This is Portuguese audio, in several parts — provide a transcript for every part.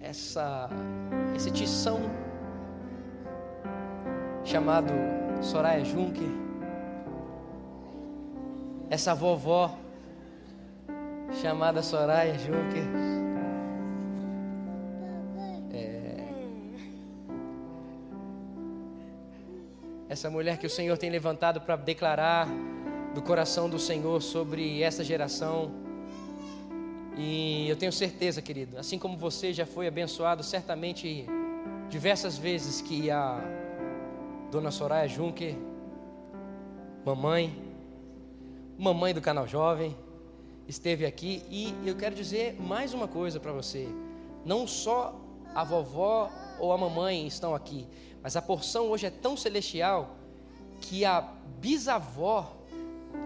essa, esse tição chamado Soraya Juncker, essa vovó chamada Soraya Juncker. É, essa mulher que o Senhor tem levantado para declarar do coração do Senhor sobre essa geração. E eu tenho certeza, querido, assim como você já foi abençoado certamente diversas vezes que a Dona Soraya Juncker, mamãe, mamãe do canal Jovem, esteve aqui e eu quero dizer mais uma coisa para você. Não só a vovó ou a mamãe estão aqui, mas a porção hoje é tão celestial que a bisavó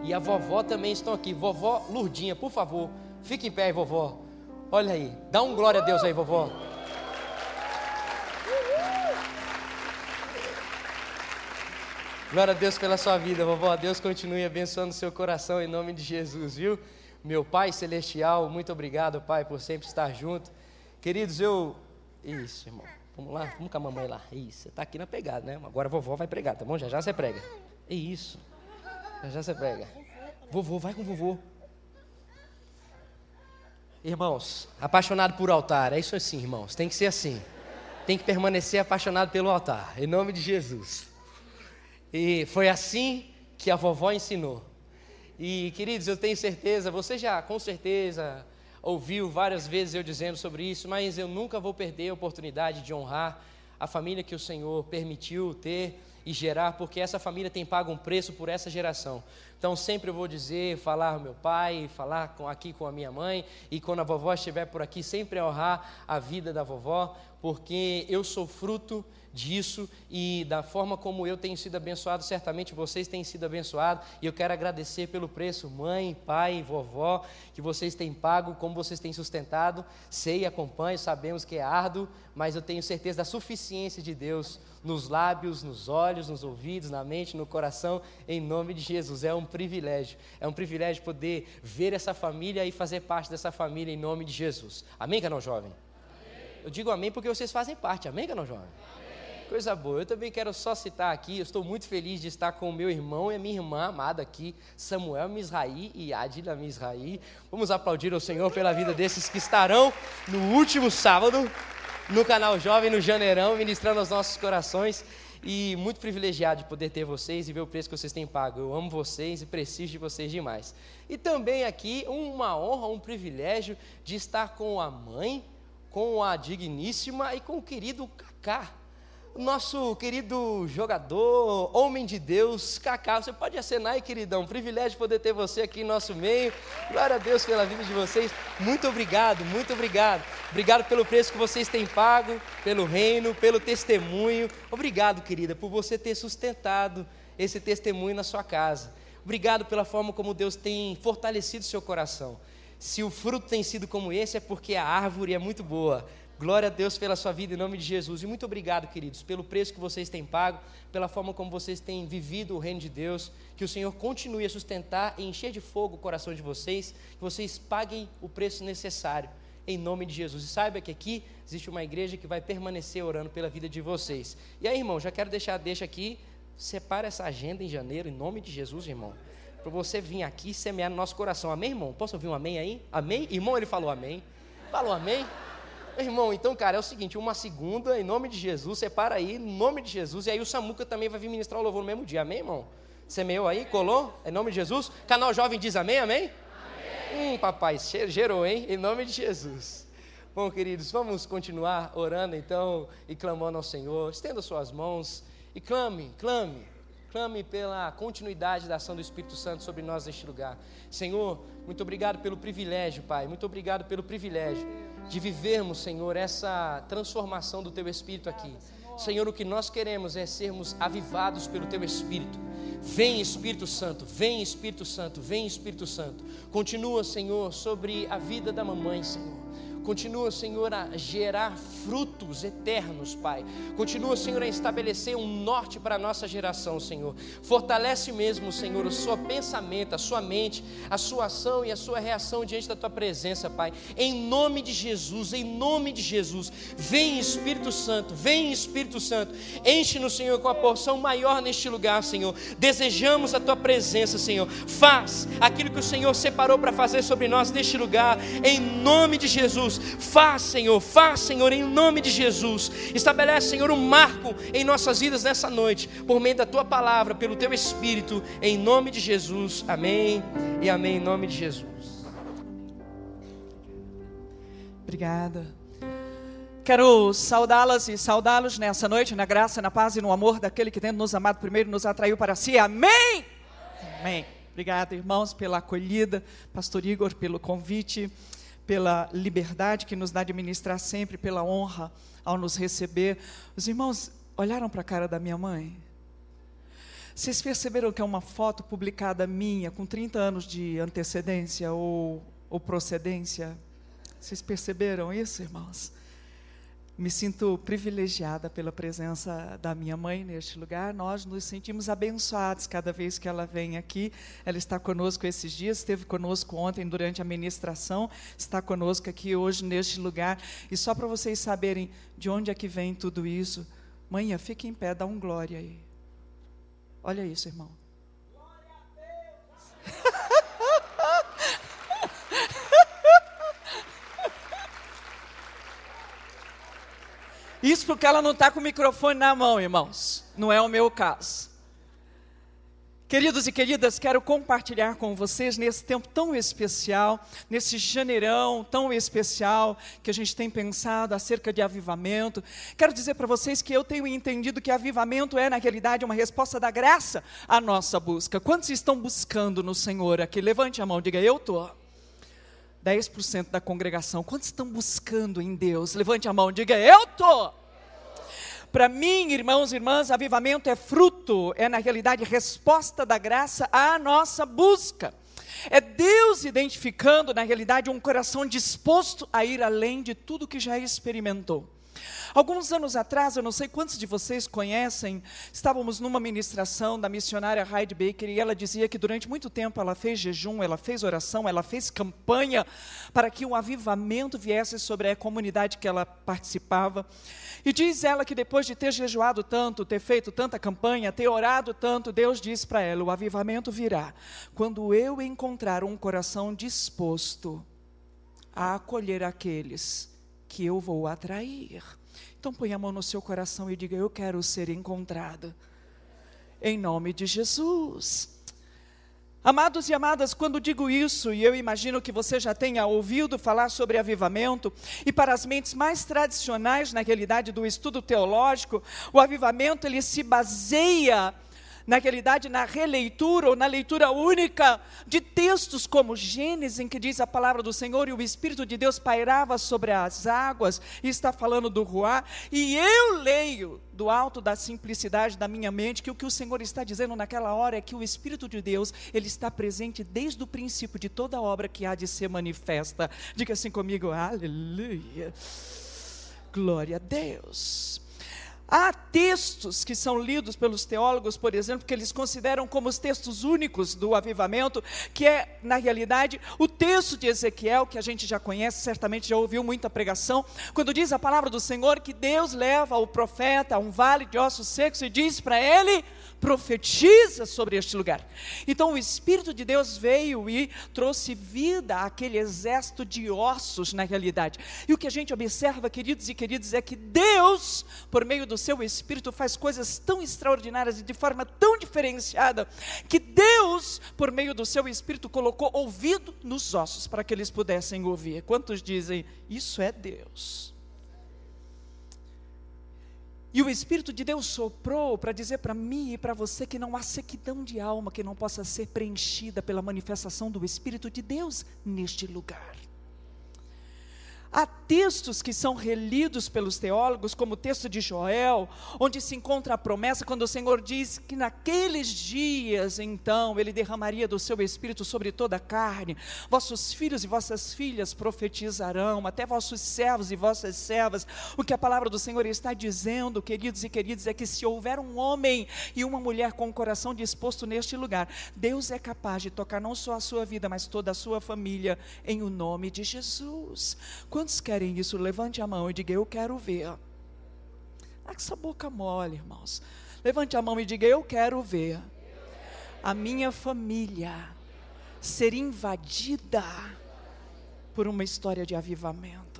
e a vovó também estão aqui. Vovó Lurdinha, por favor, fique em pé vovó. Olha aí, dá um glória a Deus aí, vovó. Glória a Deus pela sua vida, vovó. Deus continue abençoando seu coração em nome de Jesus, viu? Meu Pai Celestial, muito obrigado, Pai, por sempre estar junto. Queridos, eu. Isso, irmão. Vamos lá, vamos com a mamãe lá. Isso, você está aqui na pegada, né? Agora a vovó vai pregar, tá bom? Já já você prega. É isso. Já já você prega. Vovô, vai com vovô. Irmãos, apaixonado por altar, é isso assim, irmãos. Tem que ser assim. Tem que permanecer apaixonado pelo altar, em nome de Jesus. E foi assim que a vovó ensinou. E, queridos, eu tenho certeza, você já com certeza ouviu várias vezes eu dizendo sobre isso, mas eu nunca vou perder a oportunidade de honrar a família que o Senhor permitiu ter e gerar, porque essa família tem pago um preço por essa geração. Então sempre eu vou dizer, falar meu pai, falar com, aqui com a minha mãe, e quando a vovó estiver por aqui, sempre honrar a vida da vovó, porque eu sou fruto disso e da forma como eu tenho sido abençoado, certamente vocês têm sido abençoados, e eu quero agradecer pelo preço, mãe, pai, vovó, que vocês têm pago, como vocês têm sustentado. Sei e acompanho, sabemos que é árduo, mas eu tenho certeza da suficiência de Deus nos lábios, nos olhos, nos ouvidos, na mente, no coração, em nome de Jesus. É um privilégio, é um privilégio poder ver essa família e fazer parte dessa família em nome de Jesus. Amém, canal jovem? Eu digo amém porque vocês fazem parte, amém, canal jovem? Amém. Coisa boa. Eu também quero só citar aqui, eu estou muito feliz de estar com o meu irmão e a minha irmã amada aqui, Samuel Misraí e Adila Misraí. Vamos aplaudir ao Senhor pela vida desses que estarão no último sábado no canal Jovem, no Janeirão, ministrando aos nossos corações. E muito privilegiado de poder ter vocês e ver o preço que vocês têm pago. Eu amo vocês e preciso de vocês demais. E também aqui uma honra, um privilégio de estar com a mãe, com a digníssima e com o querido Cacá nosso querido jogador, homem de Deus, Cacá. Você pode acenar queridão. Privilégio poder ter você aqui em nosso meio. Glória a Deus pela vida de vocês. Muito obrigado, muito obrigado. Obrigado pelo preço que vocês têm pago, pelo reino, pelo testemunho. Obrigado, querida, por você ter sustentado esse testemunho na sua casa. Obrigado pela forma como Deus tem fortalecido seu coração. Se o fruto tem sido como esse, é porque a árvore é muito boa. Glória a Deus pela sua vida em nome de Jesus. E muito obrigado, queridos, pelo preço que vocês têm pago, pela forma como vocês têm vivido o reino de Deus. Que o Senhor continue a sustentar e encher de fogo o coração de vocês, que vocês paguem o preço necessário em nome de Jesus. E saiba que aqui existe uma igreja que vai permanecer orando pela vida de vocês. E aí, irmão, já quero deixar deixa aqui, separa essa agenda em janeiro em nome de Jesus, irmão. Para você vir aqui semear no nosso coração. Amém, irmão? Posso ouvir um amém aí? Amém? Irmão, ele falou amém. Falou amém? Irmão, então, cara, é o seguinte: uma segunda, em nome de Jesus, separa aí, em nome de Jesus, e aí o Samuca também vai vir ministrar o louvor no mesmo dia, amém, irmão? Semeou aí, colou, em nome de Jesus. Canal Jovem diz amém, amém? Amém. Hum, papai, gerou, hein? Em nome de Jesus. Bom, queridos, vamos continuar orando então e clamando ao Senhor. Estenda suas mãos e clame, clame, clame pela continuidade da ação do Espírito Santo sobre nós neste lugar. Senhor, muito obrigado pelo privilégio, Pai, muito obrigado pelo privilégio de vivermos, Senhor, essa transformação do Teu Espírito aqui. Senhor, o que nós queremos é sermos avivados pelo Teu Espírito. Vem Espírito Santo, vem Espírito Santo, vem Espírito Santo. Continua, Senhor, sobre a vida da mamãe, Senhor. Continua, Senhor, a gerar frutos eternos, Pai. Continua, Senhor, a estabelecer um norte para a nossa geração, Senhor. Fortalece mesmo, Senhor, o seu pensamento, a sua mente, a sua ação e a sua reação diante da tua presença, Pai. Em nome de Jesus, em nome de Jesus. Vem, Espírito Santo, vem, Espírito Santo. Enche-nos, Senhor, com a porção maior neste lugar, Senhor. Desejamos a tua presença, Senhor. Faz aquilo que o Senhor separou para fazer sobre nós neste lugar, em nome de Jesus. Faz, Senhor, faz, Senhor, em nome de Jesus. Estabelece, Senhor, um marco em nossas vidas nessa noite, por meio da tua palavra, pelo teu Espírito, em nome de Jesus. Amém e amém, em nome de Jesus. Obrigada. Quero saudá-las e saudá-los nessa noite, na graça, na paz e no amor daquele que, tendo nos amado primeiro, nos atraiu para si. Amém! Amém. Obrigada, irmãos, pela acolhida, Pastor Igor, pelo convite, pela liberdade que nos dá de ministrar sempre, pela honra ao nos receber. Os irmãos olharam para a cara da minha mãe? Vocês perceberam que é uma foto publicada minha, com 30 anos de antecedência ou, ou procedência? Vocês perceberam isso, irmãos? Me sinto privilegiada pela presença da minha mãe neste lugar. Nós nos sentimos abençoados cada vez que ela vem aqui. Ela está conosco esses dias, esteve conosco ontem durante a ministração, está conosco aqui hoje neste lugar. E só para vocês saberem de onde é que vem tudo isso, manhã, fique em pé, dá um glória aí. Olha isso, irmão. Isso porque ela não está com o microfone na mão, irmãos. Não é o meu caso. Queridos e queridas, quero compartilhar com vocês nesse tempo tão especial, nesse janeirão tão especial que a gente tem pensado acerca de avivamento. Quero dizer para vocês que eu tenho entendido que avivamento é, na realidade, uma resposta da graça à nossa busca. Quantos estão buscando no Senhor aqui? Levante a mão, diga eu estou. 10% da congregação. Quantos estão buscando em Deus? Levante a mão, diga eu estou. Para mim, irmãos e irmãs, avivamento é fruto, é na realidade resposta da graça à nossa busca. É Deus identificando, na realidade, um coração disposto a ir além de tudo que já experimentou. Alguns anos atrás, eu não sei quantos de vocês conhecem, estávamos numa ministração da missionária Heidi Baker e ela dizia que durante muito tempo ela fez jejum, ela fez oração, ela fez campanha para que um avivamento viesse sobre a comunidade que ela participava. E diz ela que depois de ter jejuado tanto, ter feito tanta campanha, ter orado tanto, Deus diz para ela: o avivamento virá quando eu encontrar um coração disposto a acolher aqueles que eu vou atrair. Então põe a mão no seu coração e diga: Eu quero ser encontrado. Em nome de Jesus. Amados e amadas, quando digo isso, e eu imagino que você já tenha ouvido falar sobre avivamento, e para as mentes mais tradicionais, na realidade do estudo teológico, o avivamento ele se baseia na realidade, na releitura ou na leitura única de textos como Gênesis, em que diz a palavra do Senhor e o Espírito de Deus pairava sobre as águas, e está falando do Ruá, e eu leio do alto da simplicidade da minha mente que o que o Senhor está dizendo naquela hora é que o Espírito de Deus, ele está presente desde o princípio de toda obra que há de ser manifesta. Diga assim comigo, aleluia. Glória a Deus. Há textos que são lidos pelos teólogos, por exemplo, que eles consideram como os textos únicos do avivamento, que é, na realidade, o texto de Ezequiel, que a gente já conhece, certamente já ouviu muita pregação, quando diz a palavra do Senhor que Deus leva o profeta a um vale de ossos secos e diz para ele: profetiza sobre este lugar. Então o Espírito de Deus veio e trouxe vida àquele exército de ossos na realidade. E o que a gente observa, queridos e queridas, é que Deus, por meio do seu Espírito, faz coisas tão extraordinárias e de forma tão diferenciada, que Deus, por meio do seu Espírito, colocou ouvido nos ossos para que eles pudessem ouvir. Quantos dizem, isso é Deus? E o Espírito de Deus soprou para dizer para mim e para você que não há sequidão de alma que não possa ser preenchida pela manifestação do Espírito de Deus neste lugar. Há textos que são relidos pelos teólogos, como o texto de Joel, onde se encontra a promessa quando o Senhor diz que naqueles dias, então, Ele derramaria do seu espírito sobre toda a carne. Vossos filhos e vossas filhas profetizarão, até vossos servos e vossas servas. O que a palavra do Senhor está dizendo, queridos e queridas, é que se houver um homem e uma mulher com o coração disposto neste lugar, Deus é capaz de tocar não só a sua vida, mas toda a sua família, em o nome de Jesus. Quando Quantos querem isso? Levante a mão e diga: Eu quero ver. Ah, essa boca mole, irmãos. Levante a mão e diga: Eu quero ver a minha família ser invadida por uma história de avivamento.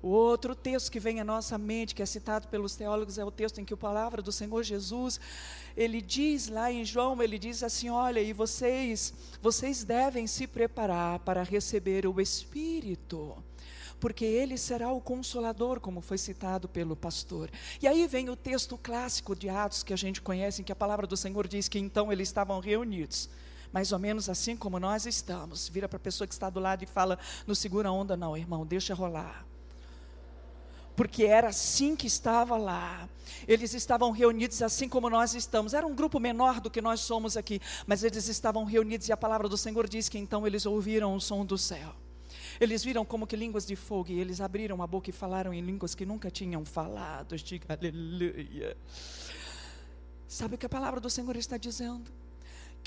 O outro texto que vem à nossa mente, que é citado pelos teólogos, é o texto em que a palavra do Senhor Jesus, ele diz lá em João, ele diz assim: "Olha, e vocês, vocês devem se preparar para receber o Espírito" porque ele será o consolador, como foi citado pelo pastor. E aí vem o texto clássico de Atos que a gente conhece, em que a palavra do Senhor diz que então eles estavam reunidos. Mais ou menos assim como nós estamos. Vira para a pessoa que está do lado e fala: Não segura a onda, não, irmão, deixa rolar porque era assim que estava lá. Eles estavam reunidos assim como nós estamos. Era um grupo menor do que nós somos aqui, mas eles estavam reunidos e a palavra do Senhor diz que então eles ouviram o som do céu. Eles viram como que línguas de fogo e eles abriram a boca e falaram em línguas que nunca tinham falado. Diga aleluia. Sabe o que a palavra do Senhor está dizendo?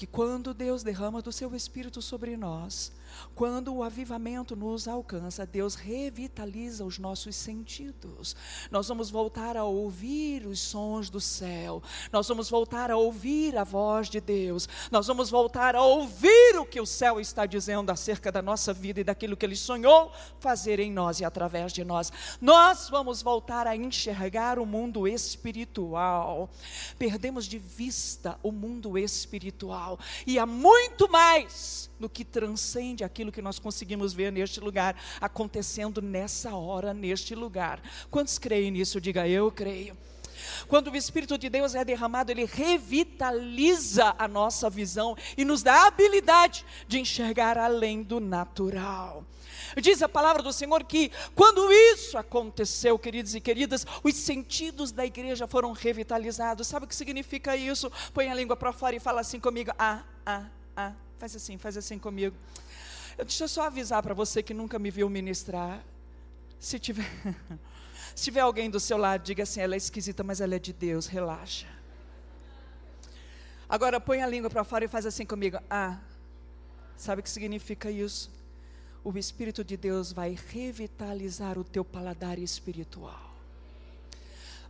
Que quando Deus derrama do seu espírito sobre nós, quando o avivamento nos alcança, Deus revitaliza os nossos sentidos. Nós vamos voltar a ouvir os sons do céu, nós vamos voltar a ouvir a voz de Deus, nós vamos voltar a ouvir o que o céu está dizendo acerca da nossa vida e daquilo que Ele sonhou fazer em nós e através de nós. Nós vamos voltar a enxergar o mundo espiritual. Perdemos de vista o mundo espiritual e há muito mais no que transcende aquilo que nós conseguimos ver neste lugar, acontecendo nessa hora, neste lugar. Quantos creem nisso? Diga eu creio. Quando o Espírito de Deus é derramado, ele revitaliza a nossa visão e nos dá a habilidade de enxergar além do natural. Diz a palavra do Senhor que quando isso aconteceu, queridos e queridas, os sentidos da igreja foram revitalizados. Sabe o que significa isso? Põe a língua para fora e fala assim comigo: ah, ah, ah. Faz assim, faz assim comigo. Deixa eu só avisar para você que nunca me viu ministrar. Se tiver, se tiver alguém do seu lado, diga assim: ela é esquisita, mas ela é de Deus, relaxa. Agora põe a língua para fora e faz assim comigo. Ah, sabe o que significa isso? O Espírito de Deus vai revitalizar o teu paladar espiritual,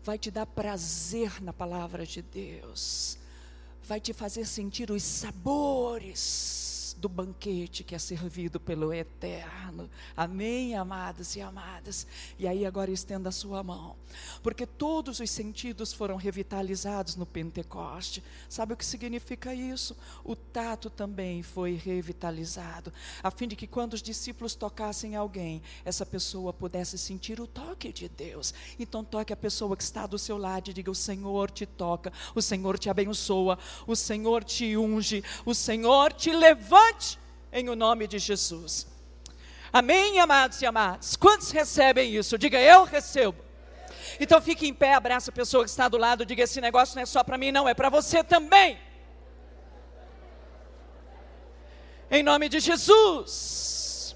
vai te dar prazer na palavra de Deus, vai te fazer sentir os sabores do banquete que é servido pelo Eterno. Amém, amados e amadas? E aí agora estenda a sua mão, porque todos os sentidos foram revitalizados no Pentecoste. Sabe o que significa isso? O tato também foi revitalizado, a fim de que quando os discípulos tocassem alguém, essa pessoa pudesse sentir o toque de Deus. Então toque a pessoa que está do seu lado e diga: O Senhor te toca, o Senhor te abençoa, o Senhor te unge, o Senhor te levanta em o nome de Jesus. Amém, amados e amadas? Quantos recebem isso? Diga, eu recebo. Então fique em pé, abraça a pessoa que está do lado, diga: esse negócio não é só para mim, não, é para você também. Em nome de Jesus.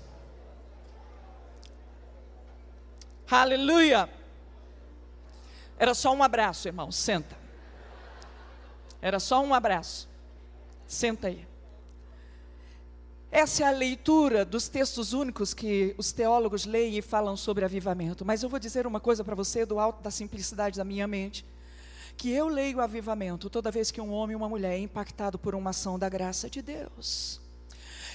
Aleluia. Era só um abraço, irmão, senta. Era só um abraço. Senta aí. Essa é a leitura dos textos únicos que os teólogos leem e falam sobre avivamento. Mas eu vou dizer uma coisa para você do alto da simplicidade da minha mente. Que eu leio avivamento toda vez que um homem e uma mulher é impactado por uma ação da graça de Deus.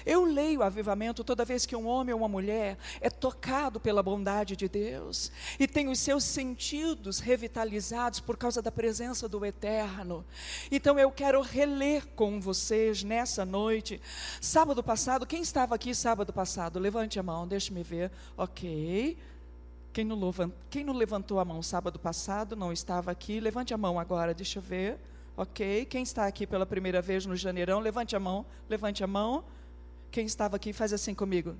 Eu leio avivamento toda vez que um homem ou uma mulher é tocado pela bondade de Deus e tem os seus sentidos revitalizados por causa da presença do Eterno. Então eu quero reler com vocês nessa noite. Sábado passado, quem estava aqui sábado passado? Levante a mão, deixe-me ver. Ok. Quem não, levantou, a mão sábado passado, não estava aqui, levante a mão agora, deixa eu ver. Ok. Quem está aqui pela primeira vez no janeirão, levante a mão, levante a mão. Quem estava aqui faz assim comigo.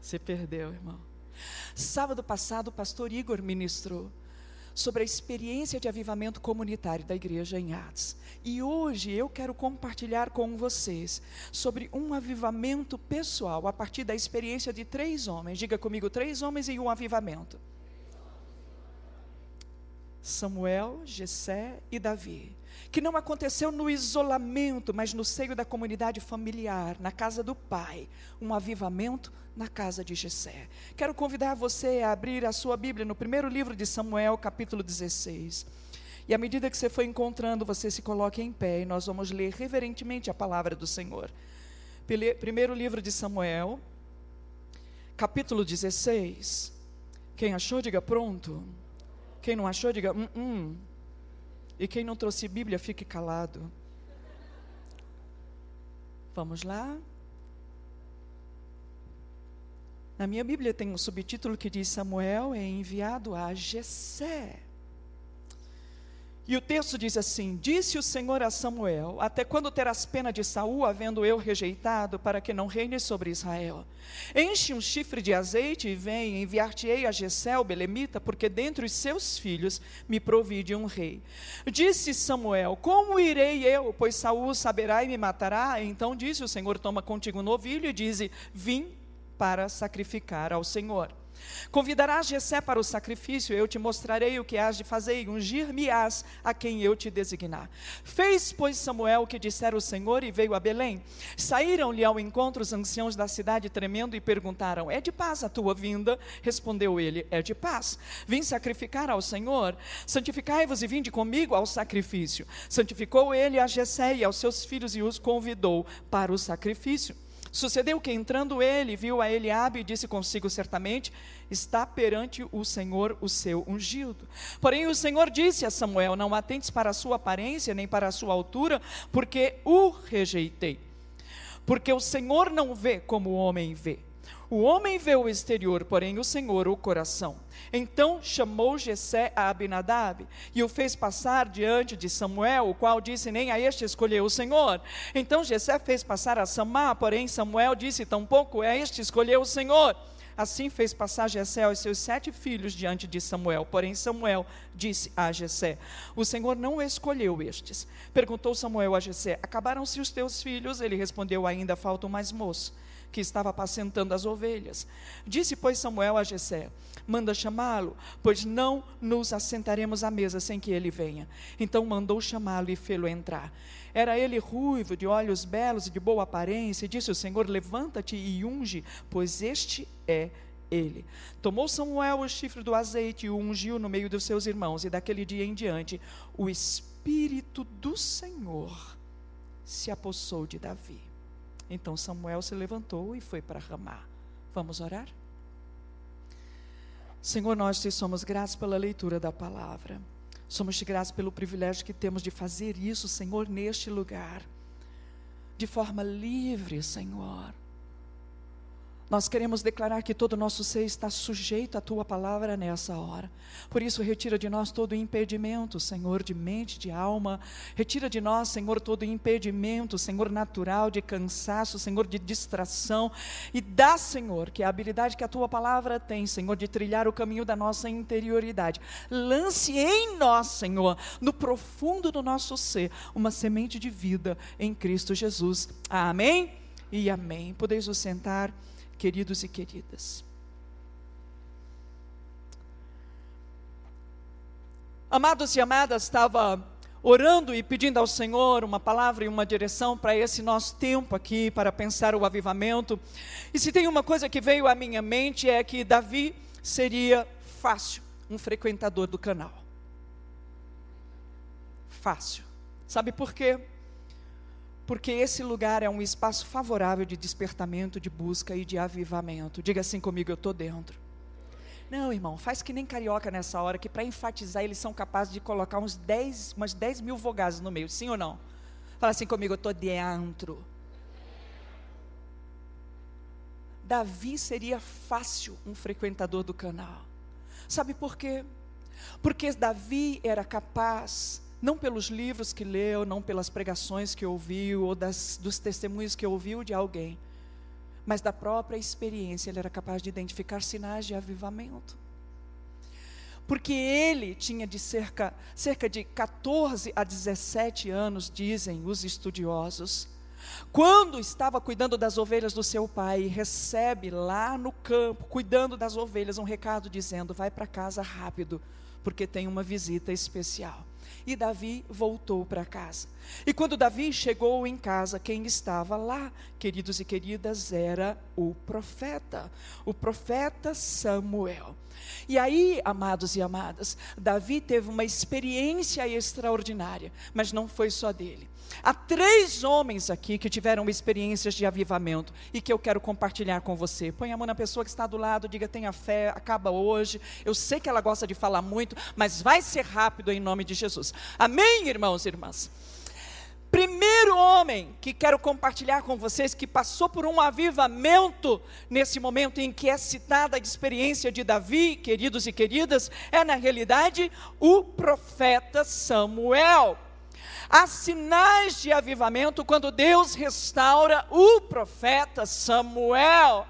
Você perdeu, irmão. Sábado passado, o pastor Igor ministrou sobre a experiência de avivamento comunitário da igreja em Atos. E hoje eu quero compartilhar com vocês sobre um avivamento pessoal a partir da experiência de três homens. Diga comigo, três homens e um avivamento. Samuel, Jessé e Davi que não aconteceu no isolamento, mas no seio da comunidade familiar, na casa do pai, um avivamento na casa de Jessé. Quero convidar você a abrir a sua Bíblia no primeiro livro de Samuel, capítulo 16. E à medida que você for encontrando, você se coloque em pé e nós vamos ler reverentemente a palavra do Senhor. Primeiro livro de Samuel, capítulo 16. Quem achou, diga pronto. Quem não achou, diga hum, hum. E quem não trouxe Bíblia, fique calado. Vamos lá? Na minha Bíblia tem um subtítulo que diz: Samuel é enviado a Jessé. E o texto diz assim: Disse o Senhor a Samuel: Até quando terás pena de Saul, havendo eu rejeitado, para que não reine sobre Israel? Enche um chifre de azeite e vem, enviar-te-ei a Jessé, o belemita, porque dentre os seus filhos me provide um rei. Disse Samuel: Como irei eu? Pois Saul saberá e me matará. Então disse o Senhor: Toma contigo um novilho e dize: Vim para sacrificar ao Senhor. Convidarás Jessé para o sacrifício, eu te mostrarei o que has de fazer, e ungir-me-ás a quem eu te designar. Fez, pois, Samuel o que dissera o Senhor, e veio a Belém. Saíram-lhe ao encontro os anciãos da cidade, tremendo, e perguntaram: É de paz a tua vinda? Respondeu ele: É de paz. Vim sacrificar ao Senhor. Santificai-vos e vinde comigo ao sacrifício. Santificou ele a Jessé e aos seus filhos, e os convidou para o sacrifício. Sucedeu que entrando ele, viu a Eliabe e disse consigo certamente, está perante o Senhor o seu ungido. Porém o Senhor disse a Samuel, não atentes para a sua aparência, nem para a sua altura, porque o rejeitei. Porque o Senhor não vê como o homem vê. O homem vê o exterior, porém o Senhor o coração. Então chamou Jessé a Abinadab e o fez passar diante de Samuel, o qual disse: Nem a este escolheu o Senhor. Então Jessé fez passar a Samá, porém Samuel disse: Tampouco a este escolheu o Senhor. Assim fez passar Jessé aos seus sete filhos diante de Samuel. Porém, Samuel disse a Jessé: O Senhor não escolheu estes. Perguntou Samuel a Jessé: Acabaram-se os teus filhos? Ele respondeu: Ainda faltam mais moços que estava apacentando as ovelhas. Disse, pois, Samuel a Jessé: Manda chamá-lo, pois não nos assentaremos à mesa sem que ele venha. Então mandou chamá-lo e fê-lo entrar. Era ele ruivo, de olhos belos e de boa aparência, e disse o Senhor: Levanta-te e unge, pois este é ele. Tomou Samuel o chifre do azeite e o ungiu no meio dos seus irmãos, e daquele dia em diante o Espírito do Senhor se apossou de Davi. Então Samuel se levantou e foi para Ramá. Vamos orar? Senhor, nós te somos gratos pela leitura da palavra. Somos te gratos pelo privilégio que temos de fazer isso, Senhor, neste lugar. De forma livre, Senhor. Nós queremos declarar que todo o nosso ser está sujeito à tua palavra nessa hora. Por isso, retira de nós todo impedimento, Senhor, de mente, de alma. Retira de nós, Senhor, todo impedimento, Senhor, natural, de cansaço, Senhor, de distração. E dá, Senhor, que a habilidade que a tua palavra tem, Senhor, de trilhar o caminho da nossa interioridade. Lance em nós, Senhor, no profundo do nosso ser, uma semente de vida em Cristo Jesus. Amém e amém. Podeis o sentar queridos e queridas. Amados e amadas, estava orando e pedindo ao Senhor uma palavra e uma direção para esse nosso tempo aqui, para pensar o avivamento. E se tem uma coisa que veio à minha mente é que Davi seria fácil um frequentador do canal. Fácil. Sabe por quê? Porque esse lugar é um espaço favorável de despertamento, de busca e de avivamento. Diga assim comigo: eu estou dentro. Não, irmão, faz que nem carioca nessa hora, que para enfatizar eles são capazes de colocar uns 10, umas 10 mil vogais no meio, sim ou não? Fala assim comigo: eu estou dentro. Davi seria fácil um frequentador do canal. Sabe por quê? Porque Davi era capaz não pelos livros que leu, não pelas pregações que ouviu, ou das, dos testemunhos que ouviu de alguém, mas da própria experiência ele era capaz de identificar sinais de avivamento. Porque ele tinha de cerca, cerca de 14 a 17 anos, dizem os estudiosos, quando estava cuidando das ovelhas do seu pai, recebe lá no campo, cuidando das ovelhas, um recado dizendo: vai para casa rápido, porque tem uma visita especial. E Davi voltou para casa. E quando Davi chegou em casa, quem estava lá, queridos e queridas, era o profeta, o profeta Samuel. E aí, amados e amadas, Davi teve uma experiência extraordinária, mas não foi só dele. Há três homens aqui que tiveram experiências de avivamento e que eu quero compartilhar com você. Põe a mão na pessoa que está do lado, diga: tenha fé, acaba hoje. Eu sei que ela gosta de falar muito, mas vai ser rápido em nome de Jesus. Amém, irmãos e irmãs? Primeiro homem que quero compartilhar com vocês que passou por um avivamento nesse momento em que é citada a experiência de Davi, queridos e queridas, é na realidade o profeta Samuel. Há sinais de avivamento quando Deus restaura o profeta Samuel.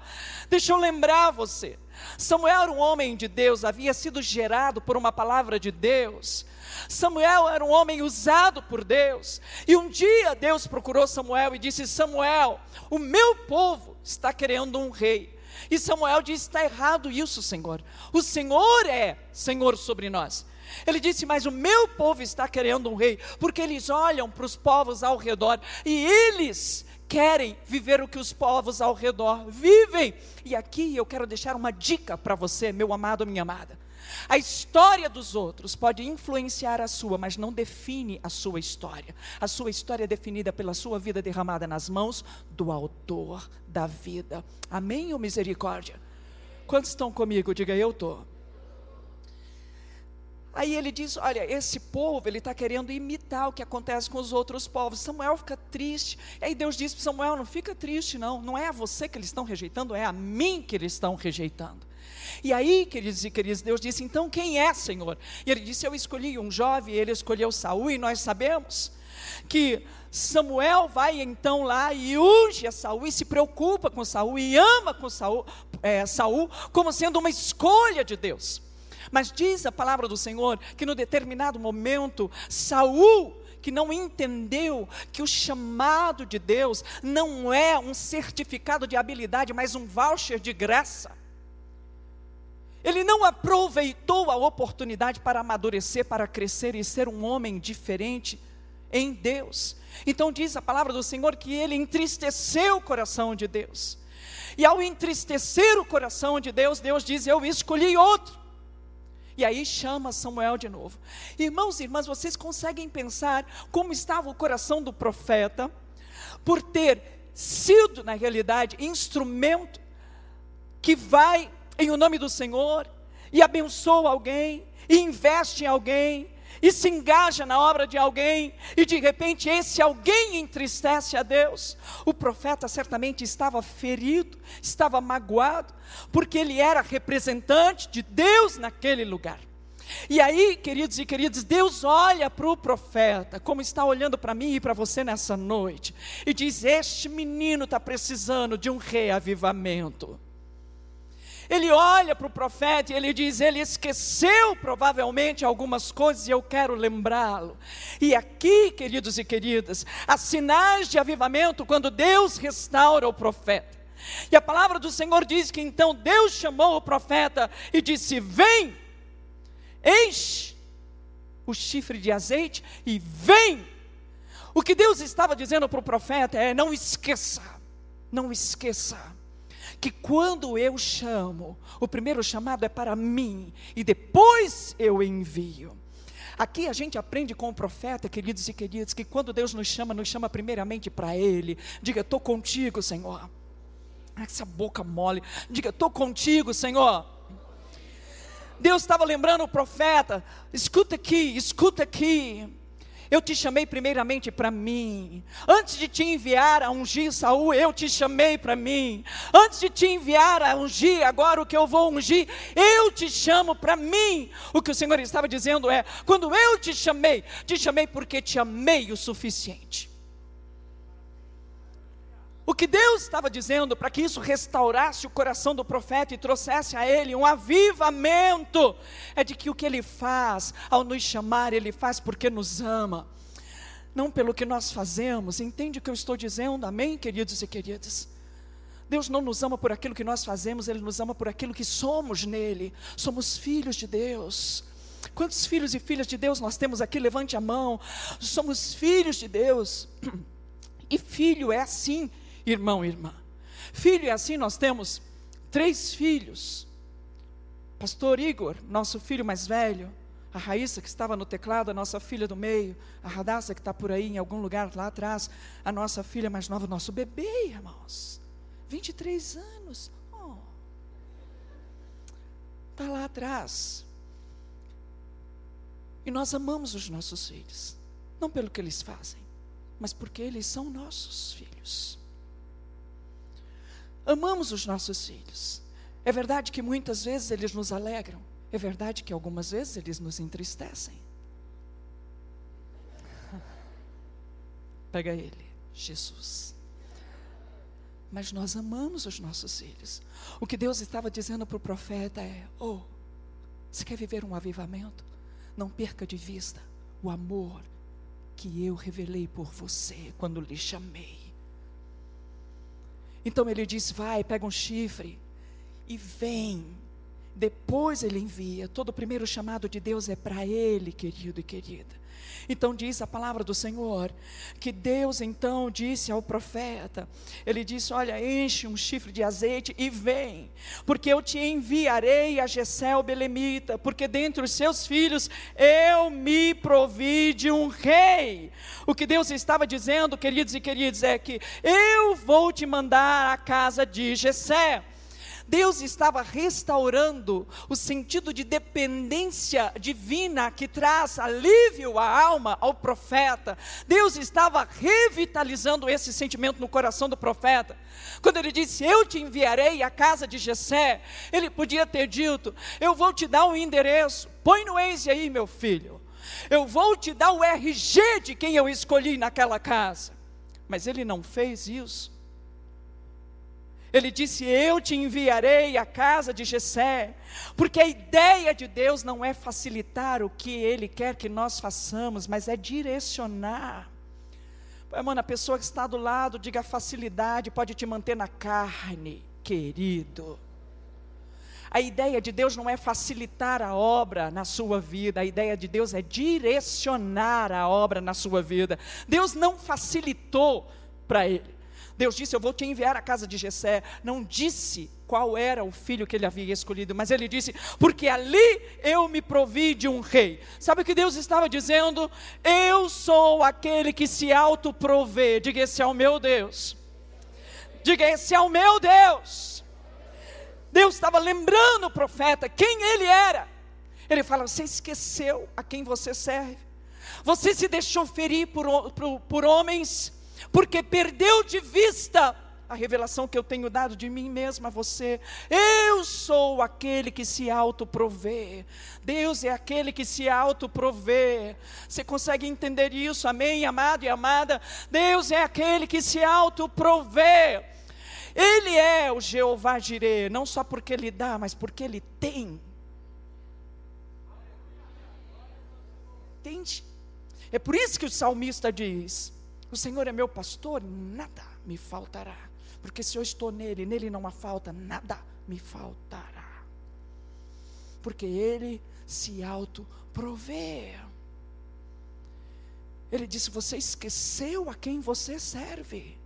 Deixa eu lembrar você. Samuel era um homem de Deus, havia sido gerado por uma palavra de Deus. Samuel era um homem usado por Deus. E um dia Deus procurou Samuel e disse: Samuel, o meu povo está querendo um rei. E Samuel disse: Está errado isso, Senhor. O Senhor é Senhor sobre nós. Ele disse: Mas o meu povo está querendo um rei, porque eles olham para os povos ao redor e eles querem viver o que os povos ao redor vivem. E aqui eu quero deixar uma dica para você, meu amado, minha amada. A história dos outros pode influenciar a sua, mas não define a sua história. A sua história é definida pela sua vida derramada nas mãos do Autor da vida. Amém ou misericórdia? Quantos estão comigo? Diga eu estou. Aí ele diz: Olha, esse povo ele está querendo imitar o que acontece com os outros povos. Samuel fica triste. E aí Deus diz para Samuel: Não fica triste, não. Não é a você que eles estão rejeitando, é a mim que eles estão rejeitando. E aí, queridos e queridas, Deus disse: Então quem é, Senhor? E ele disse: Eu escolhi um jovem, ele escolheu Saul, e nós sabemos que Samuel vai então lá e unge a Saul e se preocupa com Saul e ama com Saul, é, Saul como sendo uma escolha de Deus. Mas diz a palavra do Senhor que no determinado momento, Saul que não entendeu que o chamado de Deus não é um certificado de habilidade, mas um voucher de graça. Ele não aproveitou a oportunidade para amadurecer, para crescer e ser um homem diferente em Deus. Então diz a palavra do Senhor que ele entristeceu o coração de Deus. E ao entristecer o coração de Deus, Deus diz: Eu escolhi outro. E aí chama Samuel de novo. Irmãos e irmãs, vocês conseguem pensar como estava o coração do profeta por ter sido, na realidade, instrumento que vai em o nome do Senhor e abençoa alguém, e investe em alguém, e se engaja na obra de alguém, e de repente esse alguém entristece a Deus. O profeta certamente estava ferido, estava magoado, porque ele era representante de Deus naquele lugar. E aí, queridos e queridas, Deus olha para o profeta, como está olhando para mim e para você nessa noite, e diz: Este menino está precisando de um reavivamento. Ele olha para o profeta e ele diz: ele esqueceu provavelmente algumas coisas e eu quero lembrá-lo. E aqui, queridos e queridas, há sinais de avivamento quando Deus restaura o profeta. E a palavra do Senhor diz que então Deus chamou o profeta e disse: Vem, enche o chifre de azeite e vem. O que Deus estava dizendo para o profeta é: não esqueça, não esqueça que quando eu chamo, o primeiro chamado é para mim e depois eu envio. Aqui a gente aprende com o profeta, queridos e queridas, que quando Deus nos chama, nos chama primeiramente para Ele. Diga, estou contigo, Senhor. Essa boca mole. Diga, estou contigo, Senhor. Deus estava lembrando o profeta: escuta aqui, escuta aqui. Eu te chamei primeiramente para mim. Antes de te enviar a ungir Saul, eu te chamei para mim. Antes de te enviar a ungir agora o que eu vou ungir, eu te chamo para mim. O que o Senhor estava dizendo é: quando eu te chamei, te chamei porque te amei o suficiente. O que Deus estava dizendo para que isso restaurasse o coração do profeta e trouxesse a ele um avivamento, é de que o que ele faz, ao nos chamar, ele faz porque nos ama, não pelo que nós fazemos. Entende o que eu estou dizendo? Amém, queridos e queridas? Deus não nos ama por aquilo que nós fazemos, Ele nos ama por aquilo que somos nele. Somos filhos de Deus. Quantos filhos e filhas de Deus nós temos aqui? Levante a mão. Somos filhos de Deus. E filho é assim irmão e irmã. Filho é assim, nós temos três filhos. Pastor Igor, nosso filho mais velho, a Raíssa, que estava no teclado, a nossa filha do meio, a Radassa, que está por aí em algum lugar lá atrás, a nossa filha mais nova, nosso bebê, irmãos. 23 anos. Está oh. Tá lá atrás. E nós amamos os nossos filhos, não pelo que eles fazem, mas porque eles são nossos filhos. Amamos os nossos filhos. É verdade que muitas vezes eles nos alegram. É verdade que algumas vezes eles nos entristecem. Pega ele, Jesus. Mas nós amamos os nossos filhos. O que Deus estava dizendo para o profeta é: Oh, você quer viver um avivamento? Não perca de vista o amor que eu revelei por você quando lhe chamei. Então ele diz: vai, pega um chifre e vem. Depois ele envia. Todo o primeiro chamado de Deus é para ele, querido e querida. Então diz a palavra do Senhor, que Deus então disse ao profeta, ele disse, olha, enche um chifre de azeite e vem, porque eu te enviarei a Gessel Belemita, porque dentre os seus filhos eu me provi de um rei. O que Deus estava dizendo, queridos e queridos, é que eu vou te mandar à casa de Gessé. Deus estava restaurando o sentido de dependência divina que traz alívio à alma ao profeta. Deus estava revitalizando esse sentimento no coração do profeta. Quando ele disse: "Eu te enviarei à casa de Jessé", ele podia ter dito: "Eu vou te dar um endereço. Põe no Waze aí, meu filho. Eu vou te dar o RG de quem eu escolhi naquela casa". Mas ele não fez isso. Ele disse: Eu te enviarei à casa de Jessé, porque a ideia de Deus não é facilitar o que Ele quer que nós façamos, mas é direcionar. Mano, a pessoa que está do lado, diga facilidade, pode te manter na carne, querido. A ideia de Deus não é facilitar a obra na sua vida, a ideia de Deus é direcionar a obra na sua vida. Deus não facilitou para ele. Deus disse: Eu vou te enviar à casa de Jessé. Não disse qual era o filho que ele havia escolhido, mas ele disse: Porque ali eu me provi de um rei. Sabe o que Deus estava dizendo? Eu sou aquele que se autoprovê. Diga: Esse é o meu Deus. Diga: Esse é o meu Deus. Deus estava lembrando o profeta quem ele era. Ele fala: Você esqueceu a quem você serve. Você se deixou ferir por, por, por homens porque perdeu de vista a revelação que eu tenho dado de mim mesmo a você. Eu sou aquele que se autoprovê. Deus é aquele que se autoprovê. Você consegue entender isso? Amém, amado e amada? Deus é aquele que se autoprovê. Ele é o Jeová Jireh, não só porque ele dá, mas porque ele tem. Entende? É por isso que o salmista diz: o Senhor é meu pastor, nada me faltará. Porque se eu estou nele, nele não há falta, nada me faltará. Porque ele se auto-provê. Ele disse: Você esqueceu a quem você serve.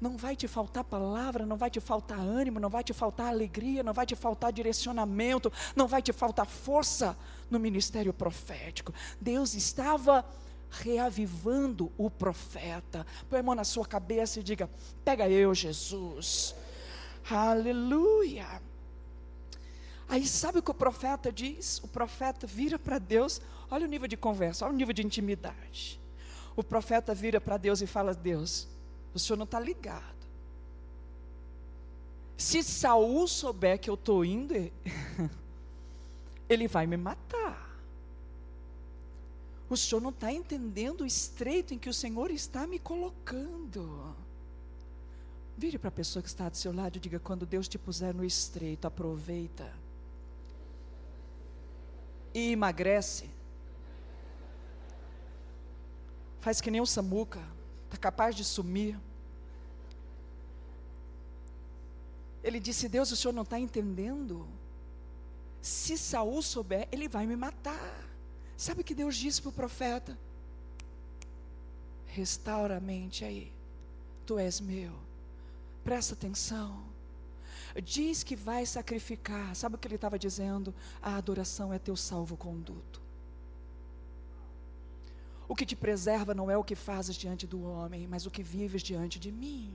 Não vai te faltar palavra, não vai te faltar ânimo, não vai te faltar alegria, não vai te faltar direcionamento, não vai te faltar força no ministério profético. Deus estava reavivando o profeta. Põe a mão na sua cabeça e diga: Pega eu, Jesus. Aleluia. Aí sabe o que o profeta diz? O profeta vira para Deus, olha o nível de conversa, olha o nível de intimidade. O profeta vira para Deus e fala: Deus, o senhor não está ligado. Se Saul souber que eu estou indo, ele vai me matar. O senhor não está entendendo o estreito em que o Senhor está me colocando. Vire para a pessoa que está do seu lado e diga: quando Deus te puser no estreito, aproveita. E emagrece. Faz que nem o Samuca, está capaz de sumir. Ele disse: Deus, o senhor não está entendendo? Se Saul souber, ele vai me matar. Sabe o que Deus disse para o profeta? Restaura a mente aí, tu és meu. Presta atenção. Diz que vai sacrificar. Sabe o que ele estava dizendo? A adoração é teu salvo-conduto. O que te preserva não é o que fazes diante do homem, mas o que vives diante de mim.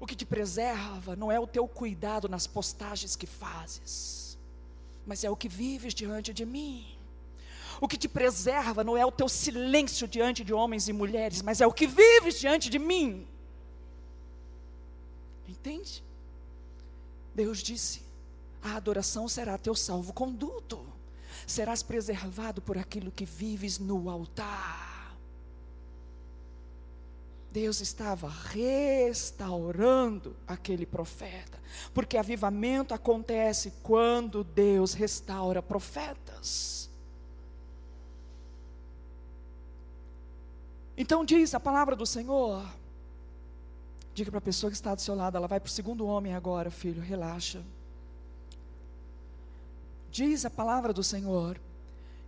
O que te preserva não é o teu cuidado nas postagens que fazes, mas é o que vives diante de mim. O que te preserva não é o teu silêncio diante de homens e mulheres, mas é o que vives diante de mim. Entende? Deus disse: a adoração será teu salvo-conduto, serás preservado por aquilo que vives no altar. Deus estava restaurando aquele profeta, porque avivamento acontece quando Deus restaura profetas. Então diz a palavra do Senhor, diga para a pessoa que está do seu lado, ela vai para o segundo homem agora, filho, relaxa. Diz a palavra do Senhor,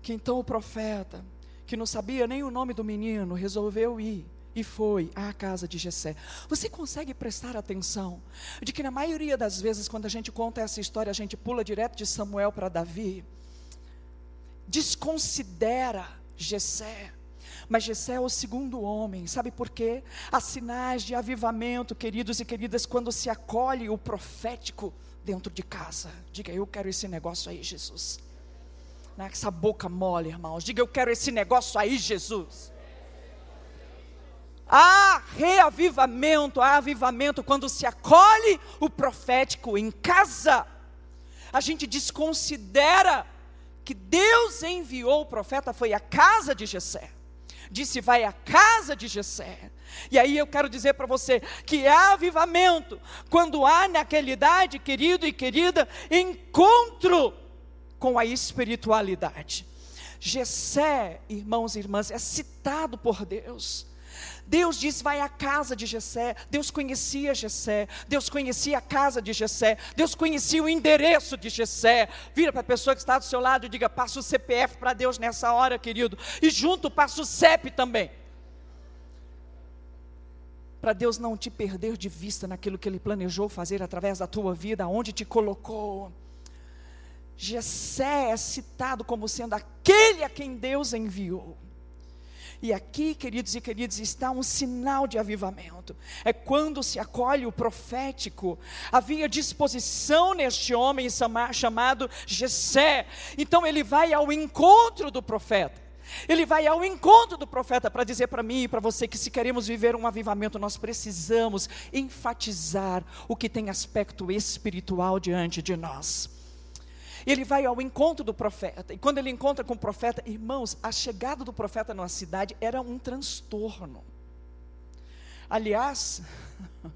que então o profeta, que não sabia nem o nome do menino, resolveu ir e foi à casa de Jessé. Você consegue prestar atenção de que na maioria das vezes quando a gente conta essa história, a gente pula direto de Samuel para Davi, desconsidera Jessé. Mas Jessé é o segundo homem, sabe por quê? Há sinais de avivamento, queridos e queridas, quando se acolhe o profético dentro de casa. Diga, eu quero esse negócio aí, Jesus. Né? Essa boca mole, irmãos. Diga, eu quero esse negócio aí, Jesus. Há reavivamento, há avivamento quando se acolhe o profético em casa. A gente desconsidera que Deus enviou o profeta, foi a casa de Jessé. Disse, vai à casa de Jessé. E aí eu quero dizer para você que há avivamento quando há naquela idade, querido e querida, encontro com a espiritualidade. Jessé, irmãos e irmãs, é citado por Deus Deus disse: vai à casa de Jessé. Deus conhecia Jessé. Deus conhecia a casa de Jessé. Deus conhecia o endereço de Jessé. Vira para a pessoa que está do seu lado e diga: passa o CPF para Deus nessa hora, querido. E junto passa o CEP também. Para Deus não te perder de vista naquilo que Ele planejou fazer através da tua vida, aonde te colocou. Jessé é citado como sendo aquele a quem Deus enviou. E aqui, queridos e queridas, está um sinal de avivamento. É quando se acolhe o profético. Havia disposição neste homem chamado Jessé. Então ele vai ao encontro do profeta. Ele vai ao encontro do profeta para dizer para mim e para você que se queremos viver um avivamento, nós precisamos enfatizar o que tem aspecto espiritual diante de nós ele vai ao encontro do profeta. E quando ele encontra com o profeta, irmãos, a chegada do profeta na cidade era um transtorno. Aliás,